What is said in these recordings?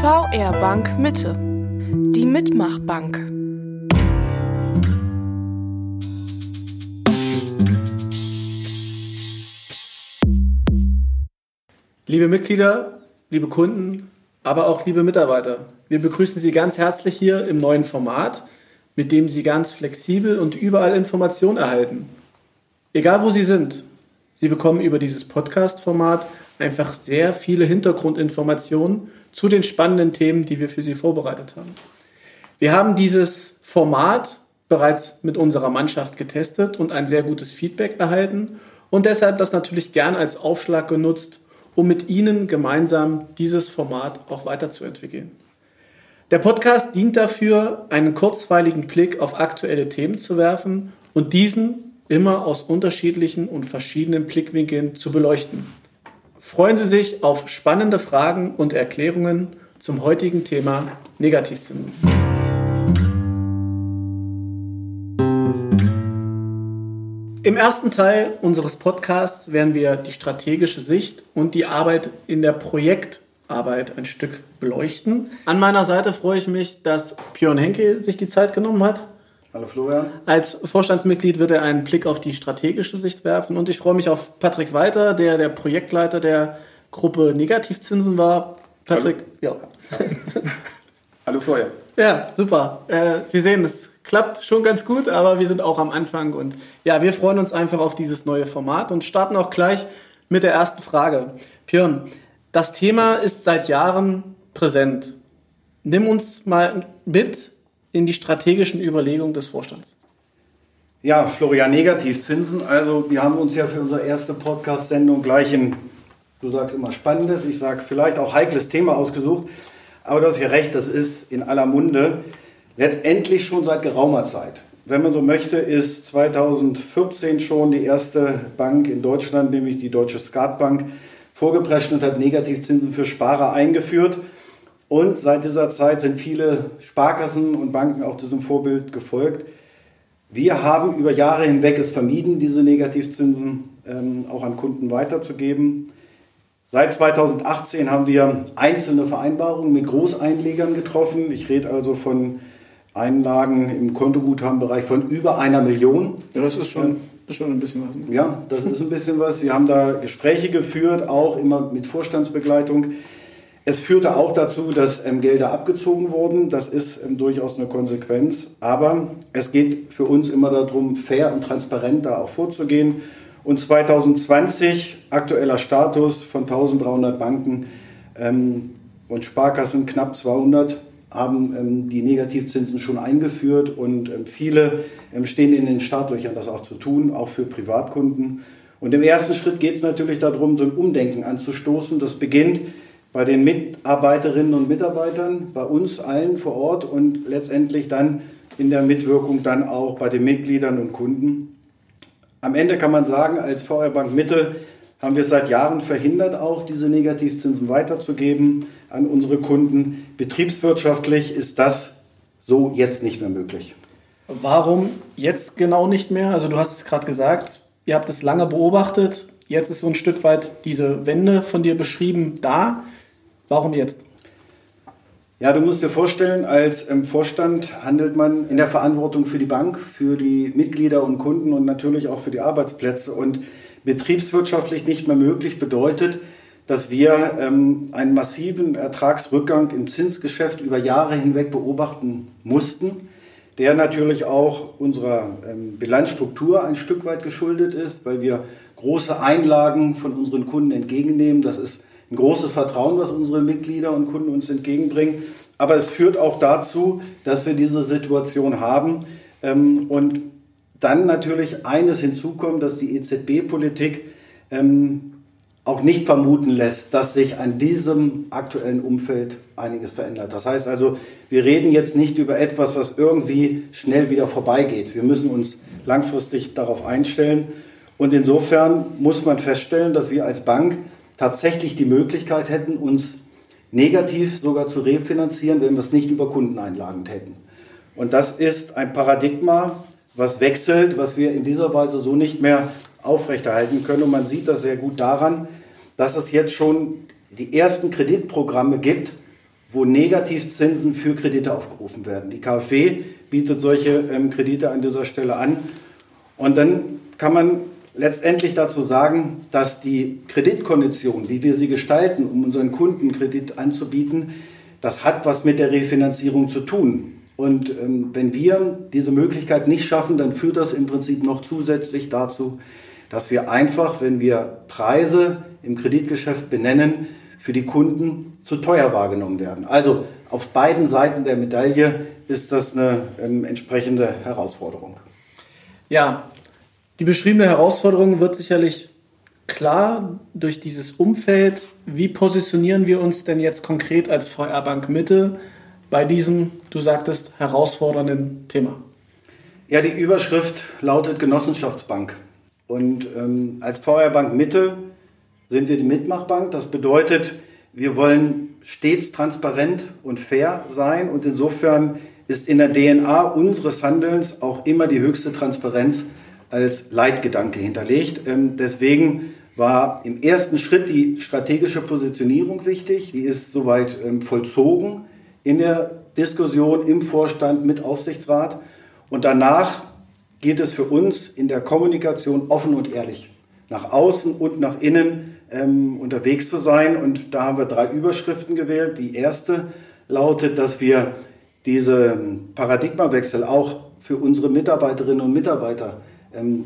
VR Bank Mitte. Die Mitmachbank. Liebe Mitglieder, liebe Kunden, aber auch liebe Mitarbeiter, wir begrüßen Sie ganz herzlich hier im neuen Format, mit dem Sie ganz flexibel und überall Informationen erhalten. Egal wo Sie sind, Sie bekommen über dieses Podcast-Format einfach sehr viele Hintergrundinformationen zu den spannenden Themen, die wir für Sie vorbereitet haben. Wir haben dieses Format bereits mit unserer Mannschaft getestet und ein sehr gutes Feedback erhalten und deshalb das natürlich gern als Aufschlag genutzt, um mit Ihnen gemeinsam dieses Format auch weiterzuentwickeln. Der Podcast dient dafür, einen kurzweiligen Blick auf aktuelle Themen zu werfen und diesen immer aus unterschiedlichen und verschiedenen Blickwinkeln zu beleuchten. Freuen Sie sich auf spannende Fragen und Erklärungen zum heutigen Thema Negativzinsen. Im ersten Teil unseres Podcasts werden wir die strategische Sicht und die Arbeit in der Projektarbeit ein Stück beleuchten. An meiner Seite freue ich mich, dass Björn Henke sich die Zeit genommen hat. Hallo Florian. Als Vorstandsmitglied wird er einen Blick auf die strategische Sicht werfen und ich freue mich auf Patrick Weiter, der der Projektleiter der Gruppe Negativzinsen war. Patrick, Hallo. ja. Hallo Florian. Ja, super. Äh, Sie sehen, es klappt schon ganz gut, aber wir sind auch am Anfang und ja, wir freuen uns einfach auf dieses neue Format und starten auch gleich mit der ersten Frage. Björn, das Thema ist seit Jahren präsent. Nimm uns mal mit in die strategischen Überlegungen des Vorstands? Ja, Florian, Negativzinsen. Also wir haben uns ja für unsere erste Podcast-Sendung gleich ein, du sagst immer spannendes, ich sage vielleicht auch heikles Thema ausgesucht. Aber du hast ja recht, das ist in aller Munde. Letztendlich schon seit geraumer Zeit. Wenn man so möchte, ist 2014 schon die erste Bank in Deutschland, nämlich die Deutsche Skatbank, vorgeprescht und hat Negativzinsen für Sparer eingeführt. Und seit dieser Zeit sind viele Sparkassen und Banken auch diesem Vorbild gefolgt. Wir haben über Jahre hinweg es vermieden, diese Negativzinsen ähm, auch an Kunden weiterzugeben. Seit 2018 haben wir einzelne Vereinbarungen mit Großeinlegern getroffen. Ich rede also von Einlagen im Kontoguthabenbereich von über einer Million. Ja, das ist schon, ist schon ein bisschen was. Ne? Ja, das ist ein bisschen was. Wir haben da Gespräche geführt, auch immer mit Vorstandsbegleitung. Es führte auch dazu, dass ähm, Gelder abgezogen wurden. Das ist ähm, durchaus eine Konsequenz. Aber es geht für uns immer darum, fair und transparent da auch vorzugehen. Und 2020, aktueller Status von 1300 Banken ähm, und Sparkassen, knapp 200, haben ähm, die Negativzinsen schon eingeführt. Und ähm, viele ähm, stehen in den Startlöchern, das auch zu tun, auch für Privatkunden. Und im ersten Schritt geht es natürlich darum, so ein Umdenken anzustoßen. Das beginnt bei den Mitarbeiterinnen und Mitarbeitern, bei uns allen vor Ort und letztendlich dann in der Mitwirkung dann auch bei den Mitgliedern und Kunden. Am Ende kann man sagen, als VR Bank Mitte haben wir seit Jahren verhindert, auch diese Negativzinsen weiterzugeben an unsere Kunden. Betriebswirtschaftlich ist das so jetzt nicht mehr möglich. Warum jetzt genau nicht mehr? Also du hast es gerade gesagt, ihr habt es lange beobachtet. Jetzt ist so ein Stück weit diese Wende von dir beschrieben da. Warum jetzt? Ja, du musst dir vorstellen, als ähm, Vorstand handelt man in der Verantwortung für die Bank, für die Mitglieder und Kunden und natürlich auch für die Arbeitsplätze. Und betriebswirtschaftlich nicht mehr möglich bedeutet, dass wir ähm, einen massiven Ertragsrückgang im Zinsgeschäft über Jahre hinweg beobachten mussten, der natürlich auch unserer ähm, Bilanzstruktur ein Stück weit geschuldet ist, weil wir große Einlagen von unseren Kunden entgegennehmen. Das ist ein großes Vertrauen, was unsere Mitglieder und Kunden uns entgegenbringen. Aber es führt auch dazu, dass wir diese Situation haben. Ähm, und dann natürlich eines hinzukommt, dass die EZB-Politik ähm, auch nicht vermuten lässt, dass sich an diesem aktuellen Umfeld einiges verändert. Das heißt also, wir reden jetzt nicht über etwas, was irgendwie schnell wieder vorbeigeht. Wir müssen uns langfristig darauf einstellen. Und insofern muss man feststellen, dass wir als Bank tatsächlich die Möglichkeit hätten, uns negativ sogar zu refinanzieren, wenn wir es nicht über Kundeneinlagen täten. Und das ist ein Paradigma, was wechselt, was wir in dieser Weise so nicht mehr aufrechterhalten können. Und man sieht das sehr gut daran, dass es jetzt schon die ersten Kreditprogramme gibt, wo Negativzinsen für Kredite aufgerufen werden. Die KfW bietet solche ähm, Kredite an dieser Stelle an. Und dann kann man letztendlich dazu sagen, dass die Kreditkondition, wie wir sie gestalten, um unseren Kunden Kredit anzubieten, das hat was mit der Refinanzierung zu tun. Und ähm, wenn wir diese Möglichkeit nicht schaffen, dann führt das im Prinzip noch zusätzlich dazu, dass wir einfach, wenn wir Preise im Kreditgeschäft benennen, für die Kunden zu teuer wahrgenommen werden. Also auf beiden Seiten der Medaille ist das eine ähm, entsprechende Herausforderung. Ja, die beschriebene Herausforderung wird sicherlich klar durch dieses Umfeld. Wie positionieren wir uns denn jetzt konkret als VR Bank Mitte bei diesem, du sagtest, herausfordernden Thema? Ja, die Überschrift lautet Genossenschaftsbank. Und ähm, als VR Bank Mitte sind wir die Mitmachbank. Das bedeutet, wir wollen stets transparent und fair sein und insofern ist in der DNA unseres Handelns auch immer die höchste Transparenz als Leitgedanke hinterlegt. Ähm, deswegen war im ersten Schritt die strategische Positionierung wichtig. Die ist soweit ähm, vollzogen in der Diskussion im Vorstand mit Aufsichtsrat. Und danach geht es für uns in der Kommunikation offen und ehrlich nach außen und nach innen ähm, unterwegs zu sein. Und da haben wir drei Überschriften gewählt. Die erste lautet, dass wir diesen Paradigmawechsel auch für unsere Mitarbeiterinnen und Mitarbeiter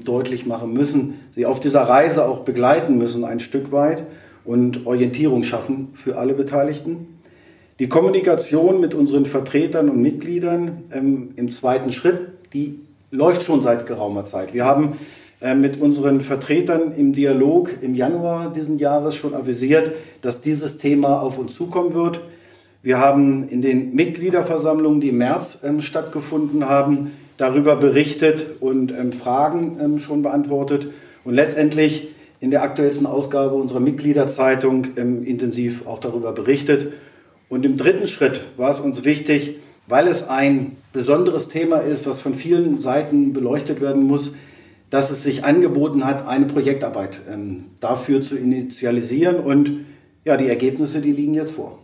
deutlich machen müssen, sie auf dieser Reise auch begleiten müssen ein Stück weit und Orientierung schaffen für alle Beteiligten. Die Kommunikation mit unseren Vertretern und Mitgliedern ähm, im zweiten Schritt, die läuft schon seit geraumer Zeit. Wir haben äh, mit unseren Vertretern im Dialog im Januar diesen Jahres schon avisiert, dass dieses Thema auf uns zukommen wird. Wir haben in den Mitgliederversammlungen, die im März ähm, stattgefunden haben, darüber berichtet und ähm, Fragen ähm, schon beantwortet und letztendlich in der aktuellsten Ausgabe unserer Mitgliederzeitung ähm, intensiv auch darüber berichtet. Und im dritten Schritt war es uns wichtig, weil es ein besonderes Thema ist, was von vielen Seiten beleuchtet werden muss, dass es sich angeboten hat, eine Projektarbeit ähm, dafür zu initialisieren. Und ja, die Ergebnisse, die liegen jetzt vor.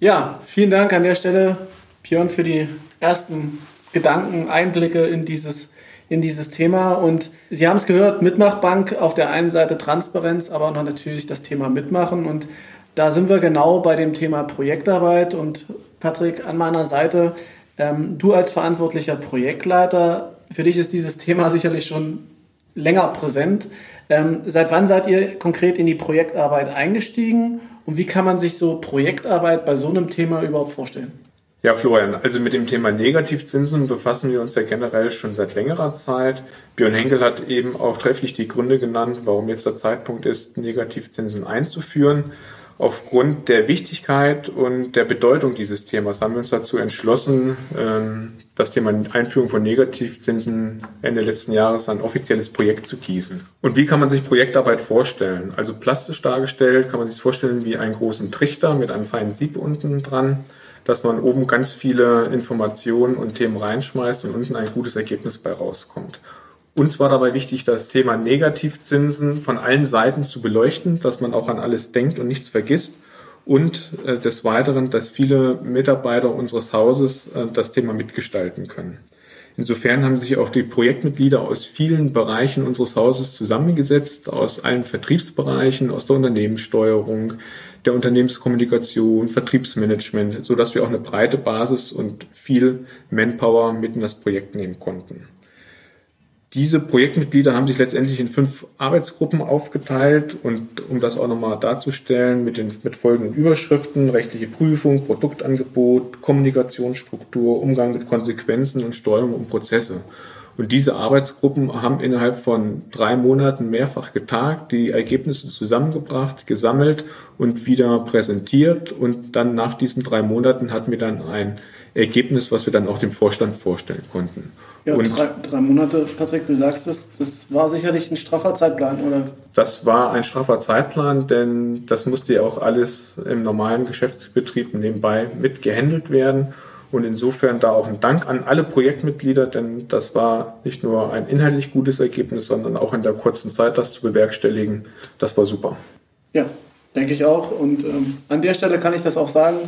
Ja, vielen Dank an der Stelle, Björn, für die ersten Gedanken, Einblicke in dieses, in dieses Thema. Und Sie haben es gehört, Mitmachbank auf der einen Seite Transparenz, aber noch natürlich das Thema Mitmachen. Und da sind wir genau bei dem Thema Projektarbeit. Und Patrick, an meiner Seite, ähm, du als verantwortlicher Projektleiter, für dich ist dieses Thema sicherlich schon länger präsent. Ähm, seit wann seid ihr konkret in die Projektarbeit eingestiegen und wie kann man sich so Projektarbeit bei so einem Thema überhaupt vorstellen? Ja, Florian, also mit dem Thema Negativzinsen befassen wir uns ja generell schon seit längerer Zeit. Björn Henkel hat eben auch trefflich die Gründe genannt, warum jetzt der Zeitpunkt ist, Negativzinsen einzuführen. Aufgrund der Wichtigkeit und der Bedeutung dieses Themas haben wir uns dazu entschlossen, ähm, das Thema Einführung von Negativzinsen Ende letzten Jahres ein offizielles Projekt zu gießen. Und wie kann man sich Projektarbeit vorstellen? Also plastisch dargestellt kann man sich vorstellen wie einen großen Trichter mit einem feinen Sieb unten dran, dass man oben ganz viele Informationen und Themen reinschmeißt und unten ein gutes Ergebnis bei rauskommt. Uns war dabei wichtig, das Thema Negativzinsen von allen Seiten zu beleuchten, dass man auch an alles denkt und nichts vergisst. Und äh, des Weiteren, dass viele Mitarbeiter unseres Hauses äh, das Thema mitgestalten können. Insofern haben sich auch die Projektmitglieder aus vielen Bereichen unseres Hauses zusammengesetzt, aus allen Vertriebsbereichen, aus der Unternehmenssteuerung, der Unternehmenskommunikation, Vertriebsmanagement, so dass wir auch eine breite Basis und viel Manpower mit in das Projekt nehmen konnten. Diese Projektmitglieder haben sich letztendlich in fünf Arbeitsgruppen aufgeteilt und um das auch nochmal darzustellen, mit, den, mit folgenden Überschriften, rechtliche Prüfung, Produktangebot, Kommunikationsstruktur, Umgang mit Konsequenzen und Steuerung und Prozesse. Und diese Arbeitsgruppen haben innerhalb von drei Monaten mehrfach getagt, die Ergebnisse zusammengebracht, gesammelt und wieder präsentiert. Und dann nach diesen drei Monaten hatten wir dann ein Ergebnis, was wir dann auch dem Vorstand vorstellen konnten. Ja, und drei, drei Monate, Patrick, du sagst es, das war sicherlich ein straffer Zeitplan, oder? Das war ein straffer Zeitplan, denn das musste ja auch alles im normalen Geschäftsbetrieb nebenbei mit gehandelt werden. Und insofern da auch ein Dank an alle Projektmitglieder, denn das war nicht nur ein inhaltlich gutes Ergebnis, sondern auch in der kurzen Zeit das zu bewerkstelligen. Das war super. Ja, denke ich auch. Und ähm, an der Stelle kann ich das auch sagen.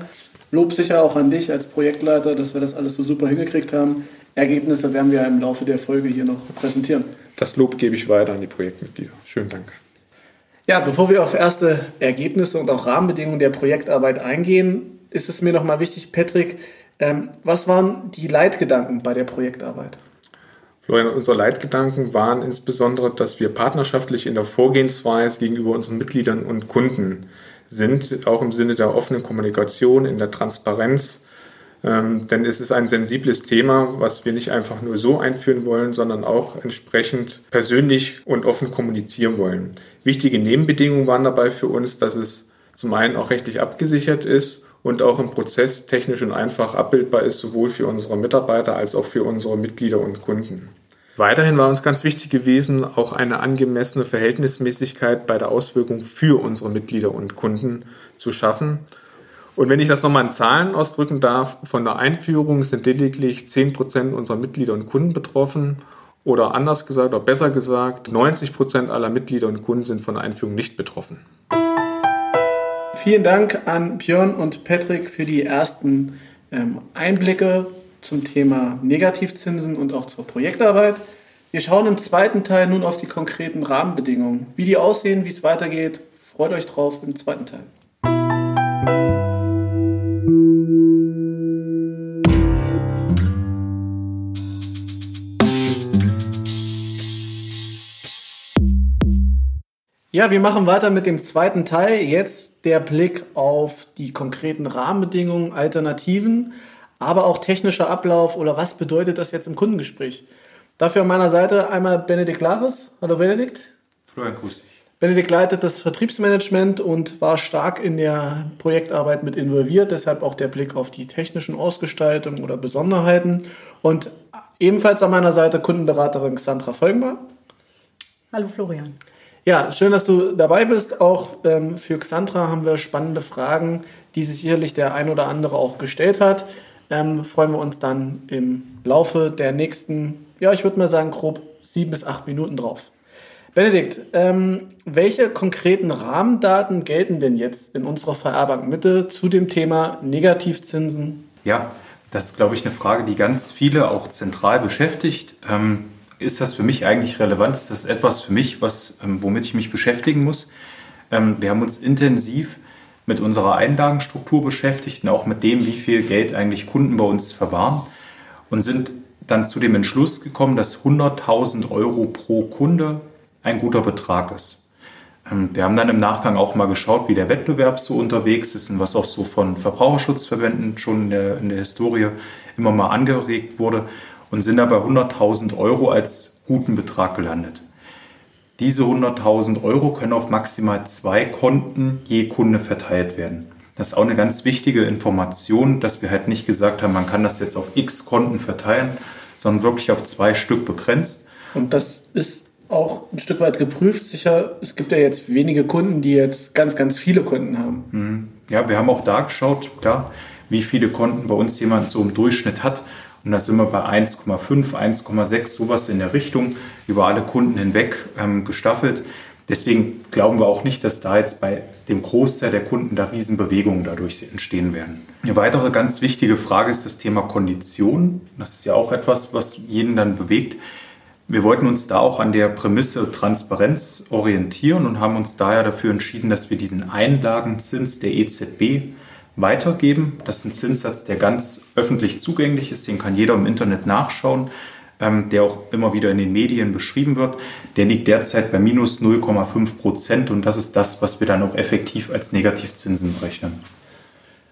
Lob sicher auch an dich als Projektleiter, dass wir das alles so super hingekriegt haben. Ergebnisse werden wir im Laufe der Folge hier noch präsentieren. Das Lob gebe ich weiter an die Projektmitglieder. Schönen Dank. Ja, bevor wir auf erste Ergebnisse und auch Rahmenbedingungen der Projektarbeit eingehen, ist es mir nochmal wichtig, Patrick, ähm, was waren die Leitgedanken bei der Projektarbeit? Florian, unsere Leitgedanken waren insbesondere, dass wir partnerschaftlich in der Vorgehensweise gegenüber unseren Mitgliedern und Kunden sind, auch im Sinne der offenen Kommunikation, in der Transparenz. Ähm, denn es ist ein sensibles Thema, was wir nicht einfach nur so einführen wollen, sondern auch entsprechend persönlich und offen kommunizieren wollen. Wichtige Nebenbedingungen waren dabei für uns, dass es zum einen auch rechtlich abgesichert ist und auch im Prozess technisch und einfach abbildbar ist, sowohl für unsere Mitarbeiter als auch für unsere Mitglieder und Kunden. Weiterhin war uns ganz wichtig gewesen, auch eine angemessene Verhältnismäßigkeit bei der Auswirkung für unsere Mitglieder und Kunden zu schaffen. Und wenn ich das nochmal in Zahlen ausdrücken darf, von der Einführung sind lediglich 10% unserer Mitglieder und Kunden betroffen. Oder anders gesagt, oder besser gesagt, 90% aller Mitglieder und Kunden sind von der Einführung nicht betroffen. Vielen Dank an Björn und Patrick für die ersten ähm, Einblicke zum Thema Negativzinsen und auch zur Projektarbeit. Wir schauen im zweiten Teil nun auf die konkreten Rahmenbedingungen. Wie die aussehen, wie es weitergeht, freut euch drauf im zweiten Teil. Ja, wir machen weiter mit dem zweiten Teil. Jetzt der Blick auf die konkreten Rahmenbedingungen, Alternativen aber auch technischer Ablauf oder was bedeutet das jetzt im Kundengespräch. Dafür an meiner Seite einmal Benedikt Lares. Hallo Benedikt. Florian, grüß dich. Benedikt leitet das Vertriebsmanagement und war stark in der Projektarbeit mit involviert, deshalb auch der Blick auf die technischen Ausgestaltungen oder Besonderheiten. Und ebenfalls an meiner Seite Kundenberaterin Sandra Folgenbar. Hallo Florian. Ja, schön, dass du dabei bist. Auch ähm, für Xandra haben wir spannende Fragen, die sich sicherlich der ein oder andere auch gestellt hat ähm, freuen wir uns dann im Laufe der nächsten, ja, ich würde mal sagen, grob sieben bis acht Minuten drauf. Benedikt, ähm, welche konkreten Rahmendaten gelten denn jetzt in unserer VR-Bank Mitte zu dem Thema Negativzinsen? Ja, das ist, glaube ich, eine Frage, die ganz viele auch zentral beschäftigt. Ähm, ist das für mich eigentlich relevant? Ist das etwas für mich, was, ähm, womit ich mich beschäftigen muss? Ähm, wir haben uns intensiv mit unserer Einlagenstruktur beschäftigt und auch mit dem, wie viel Geld eigentlich Kunden bei uns verwahren und sind dann zu dem Entschluss gekommen, dass 100.000 Euro pro Kunde ein guter Betrag ist. Ähm, wir haben dann im Nachgang auch mal geschaut, wie der Wettbewerb so unterwegs ist und was auch so von Verbraucherschutzverbänden schon in der, in der Historie immer mal angeregt wurde und sind da bei 100.000 Euro als guten Betrag gelandet. Diese 100.000 Euro können auf maximal zwei Konten je Kunde verteilt werden. Das ist auch eine ganz wichtige Information, dass wir halt nicht gesagt haben, man kann das jetzt auf x Konten verteilen, sondern wirklich auf zwei Stück begrenzt. Und das ist auch ein Stück weit geprüft. Sicher, es gibt ja jetzt wenige Kunden, die jetzt ganz, ganz viele Konten haben. Mhm. Ja, wir haben auch da geschaut, klar, wie viele Konten bei uns jemand so im Durchschnitt hat. Und da sind wir bei 1,5, 1,6, sowas in der Richtung, über alle Kunden hinweg ähm, gestaffelt. Deswegen glauben wir auch nicht, dass da jetzt bei dem Großteil der Kunden da Riesenbewegungen dadurch entstehen werden. Eine weitere ganz wichtige Frage ist das Thema Kondition. Das ist ja auch etwas, was jeden dann bewegt. Wir wollten uns da auch an der Prämisse Transparenz orientieren und haben uns daher dafür entschieden, dass wir diesen Einlagenzins der EZB weitergeben. Das ist ein Zinssatz, der ganz öffentlich zugänglich ist, den kann jeder im Internet nachschauen, ähm, der auch immer wieder in den Medien beschrieben wird. Der liegt derzeit bei minus 0,5 Prozent und das ist das, was wir dann auch effektiv als Negativzinsen berechnen.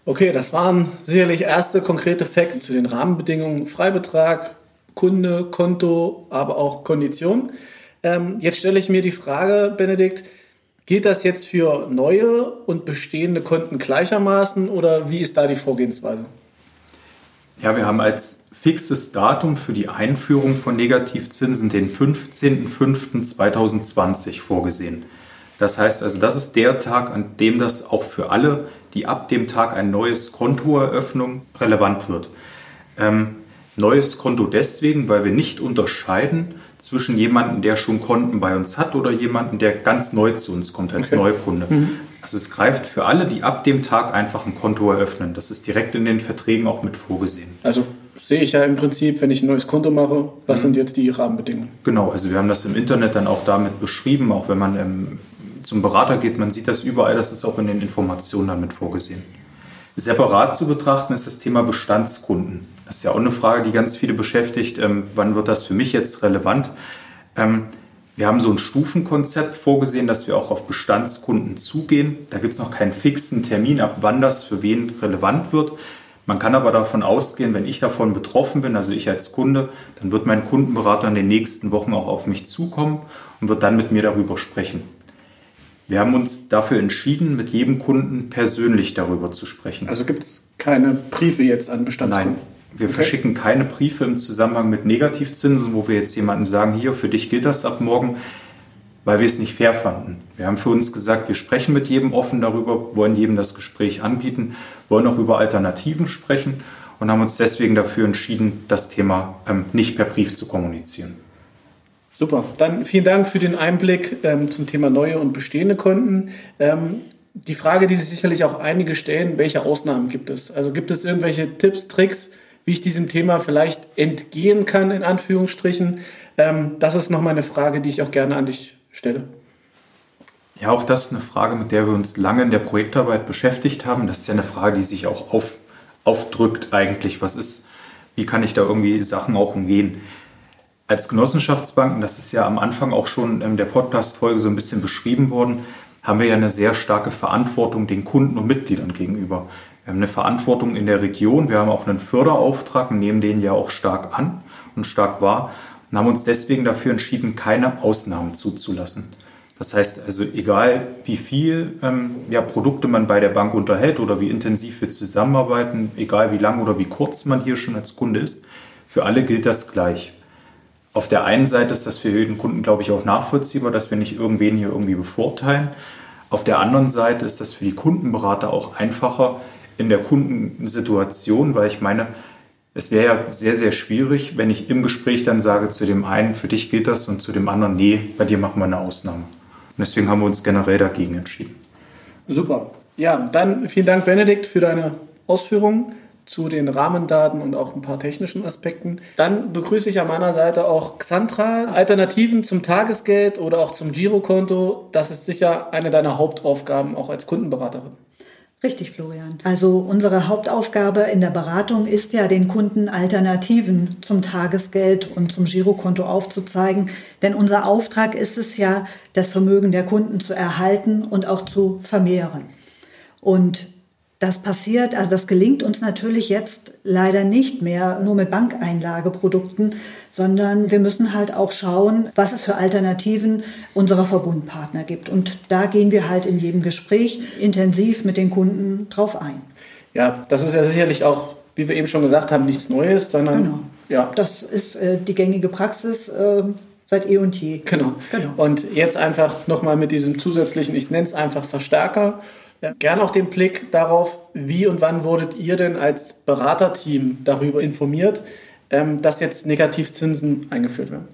Okay, das waren sicherlich erste konkrete Fakten zu den Rahmenbedingungen Freibetrag, Kunde, Konto, aber auch Kondition. Ähm, jetzt stelle ich mir die Frage, Benedikt, Gilt das jetzt für neue und bestehende Konten gleichermaßen oder wie ist da die Vorgehensweise? Ja, wir haben als fixes Datum für die Einführung von Negativzinsen den 15.05.2020 vorgesehen. Das heißt also, das ist der Tag, an dem das auch für alle, die ab dem Tag ein neues Konto eröffnen, relevant wird. Ähm, neues Konto deswegen, weil wir nicht unterscheiden zwischen jemandem, der schon Konten bei uns hat oder jemandem, der ganz neu zu uns kommt als okay. Neukunde. Mhm. Also es greift für alle, die ab dem Tag einfach ein Konto eröffnen. Das ist direkt in den Verträgen auch mit vorgesehen. Also sehe ich ja im Prinzip, wenn ich ein neues Konto mache, was mhm. sind jetzt die Rahmenbedingungen? Genau, also wir haben das im Internet dann auch damit beschrieben, auch wenn man ähm, zum Berater geht, man sieht das überall, das ist auch in den Informationen damit vorgesehen. Separat zu betrachten ist das Thema Bestandskunden. Das ist ja auch eine Frage, die ganz viele beschäftigt. Ähm, wann wird das für mich jetzt relevant? Ähm, wir haben so ein Stufenkonzept vorgesehen, dass wir auch auf Bestandskunden zugehen. Da gibt es noch keinen fixen Termin, ab wann das für wen relevant wird. Man kann aber davon ausgehen, wenn ich davon betroffen bin, also ich als Kunde, dann wird mein Kundenberater in den nächsten Wochen auch auf mich zukommen und wird dann mit mir darüber sprechen. Wir haben uns dafür entschieden, mit jedem Kunden persönlich darüber zu sprechen. Also gibt es keine Briefe jetzt an Bestandskunden? Nein, wir okay. verschicken keine Briefe im Zusammenhang mit Negativzinsen, wo wir jetzt jemandem sagen, hier, für dich gilt das ab morgen, weil wir es nicht fair fanden. Wir haben für uns gesagt, wir sprechen mit jedem offen darüber, wollen jedem das Gespräch anbieten, wollen auch über Alternativen sprechen und haben uns deswegen dafür entschieden, das Thema ähm, nicht per Brief zu kommunizieren. Super, dann vielen Dank für den Einblick ähm, zum Thema neue und bestehende Konten. Ähm, die Frage, die sich sicherlich auch einige stellen, welche Ausnahmen gibt es? Also gibt es irgendwelche Tipps, Tricks, wie ich diesem Thema vielleicht entgehen kann, in Anführungsstrichen? Ähm, das ist nochmal eine Frage, die ich auch gerne an dich stelle. Ja, auch das ist eine Frage, mit der wir uns lange in der Projektarbeit beschäftigt haben. Das ist ja eine Frage, die sich auch auf, aufdrückt eigentlich. Was ist, wie kann ich da irgendwie Sachen auch umgehen? Als Genossenschaftsbanken, das ist ja am Anfang auch schon in der Podcast-Folge so ein bisschen beschrieben worden, haben wir ja eine sehr starke Verantwortung den Kunden und Mitgliedern gegenüber. Wir haben eine Verantwortung in der Region, wir haben auch einen Förderauftrag und nehmen den ja auch stark an und stark wahr und haben uns deswegen dafür entschieden, keine Ausnahmen zuzulassen. Das heißt also, egal wie viel ähm, ja, Produkte man bei der Bank unterhält oder wie intensiv wir zusammenarbeiten, egal wie lang oder wie kurz man hier schon als Kunde ist, für alle gilt das gleich. Auf der einen Seite ist das für jeden Kunden, glaube ich, auch nachvollziehbar, dass wir nicht irgendwen hier irgendwie bevorteilen. Auf der anderen Seite ist das für die Kundenberater auch einfacher in der Kundensituation, weil ich meine, es wäre ja sehr, sehr schwierig, wenn ich im Gespräch dann sage zu dem einen, für dich gilt das und zu dem anderen, nee, bei dir machen wir eine Ausnahme. Und deswegen haben wir uns generell dagegen entschieden. Super. Ja, dann vielen Dank, Benedikt, für deine Ausführungen zu den Rahmendaten und auch ein paar technischen Aspekten. Dann begrüße ich an meiner Seite auch Xandra. Alternativen zum Tagesgeld oder auch zum Girokonto, das ist sicher eine deiner Hauptaufgaben auch als Kundenberaterin. Richtig, Florian. Also unsere Hauptaufgabe in der Beratung ist ja, den Kunden Alternativen zum Tagesgeld und zum Girokonto aufzuzeigen. Denn unser Auftrag ist es ja, das Vermögen der Kunden zu erhalten und auch zu vermehren. Und das passiert, also das gelingt uns natürlich jetzt leider nicht mehr nur mit Bankeinlageprodukten, sondern wir müssen halt auch schauen, was es für Alternativen unserer Verbundpartner gibt. Und da gehen wir halt in jedem Gespräch intensiv mit den Kunden drauf ein. Ja, das ist ja sicherlich auch, wie wir eben schon gesagt haben, nichts Neues, sondern genau. ja. Das ist äh, die gängige Praxis. Äh, seit eh und je. Genau. genau. Und jetzt einfach nochmal mit diesem zusätzlichen, ich nenne es einfach Verstärker ja. Gern auch den Blick darauf, wie und wann wurdet ihr denn als Beraterteam darüber informiert, ähm, dass jetzt Negativzinsen eingeführt werden?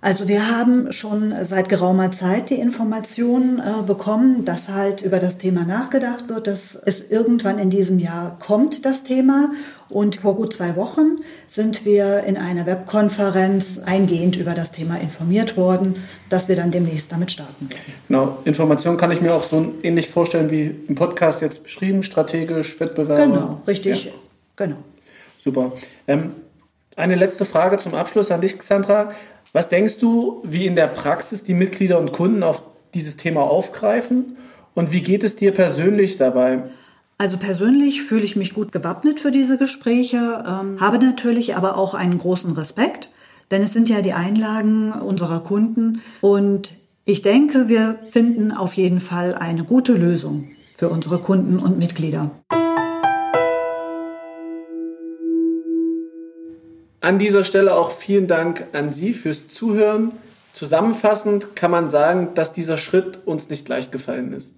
Also wir haben schon seit geraumer Zeit die Information äh, bekommen, dass halt über das Thema nachgedacht wird, dass es irgendwann in diesem Jahr kommt, das Thema. Und vor gut zwei Wochen sind wir in einer Webkonferenz eingehend über das Thema informiert worden, dass wir dann demnächst damit starten werden. Genau, Information kann ich mir auch so ähnlich vorstellen wie im Podcast jetzt beschrieben, strategisch, Wettbewerb. Genau, richtig, ja. genau. Super. Ähm, eine letzte Frage zum Abschluss an dich, Sandra. Was denkst du, wie in der Praxis die Mitglieder und Kunden auf dieses Thema aufgreifen? Und wie geht es dir persönlich dabei? Also persönlich fühle ich mich gut gewappnet für diese Gespräche, ähm, habe natürlich aber auch einen großen Respekt, denn es sind ja die Einlagen unserer Kunden und ich denke, wir finden auf jeden Fall eine gute Lösung für unsere Kunden und Mitglieder. An dieser Stelle auch vielen Dank an Sie fürs Zuhören. Zusammenfassend kann man sagen, dass dieser Schritt uns nicht leicht gefallen ist.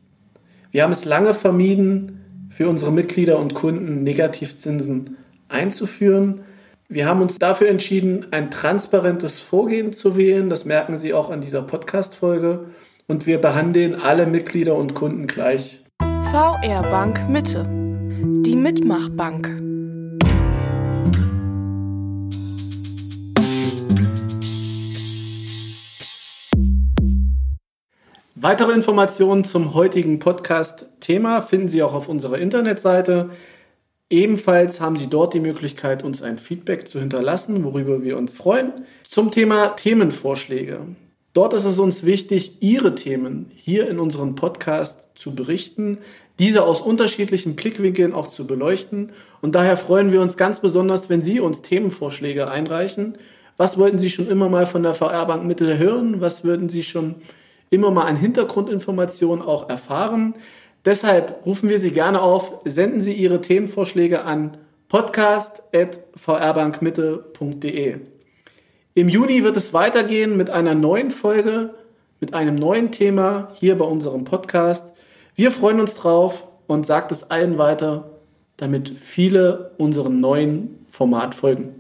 Wir haben es lange vermieden, für unsere Mitglieder und Kunden Negativzinsen einzuführen. Wir haben uns dafür entschieden, ein transparentes Vorgehen zu wählen. Das merken Sie auch an dieser Podcast-Folge. und wir behandeln alle Mitglieder und Kunden gleich. VR Bank Mitte. Die Mitmachbank. Weitere Informationen zum heutigen Podcast-Thema finden Sie auch auf unserer Internetseite. Ebenfalls haben Sie dort die Möglichkeit, uns ein Feedback zu hinterlassen, worüber wir uns freuen. Zum Thema Themenvorschläge. Dort ist es uns wichtig, Ihre Themen hier in unserem Podcast zu berichten, diese aus unterschiedlichen Blickwinkeln auch zu beleuchten. Und daher freuen wir uns ganz besonders, wenn Sie uns Themenvorschläge einreichen. Was wollten Sie schon immer mal von der VR Bank Mitte hören? Was würden Sie schon immer mal an Hintergrundinformationen auch erfahren. Deshalb rufen wir Sie gerne auf, senden Sie Ihre Themenvorschläge an podcast.vrbankmitte.de. Im Juni wird es weitergehen mit einer neuen Folge, mit einem neuen Thema hier bei unserem Podcast. Wir freuen uns drauf und sagt es allen weiter, damit viele unserem neuen Format folgen.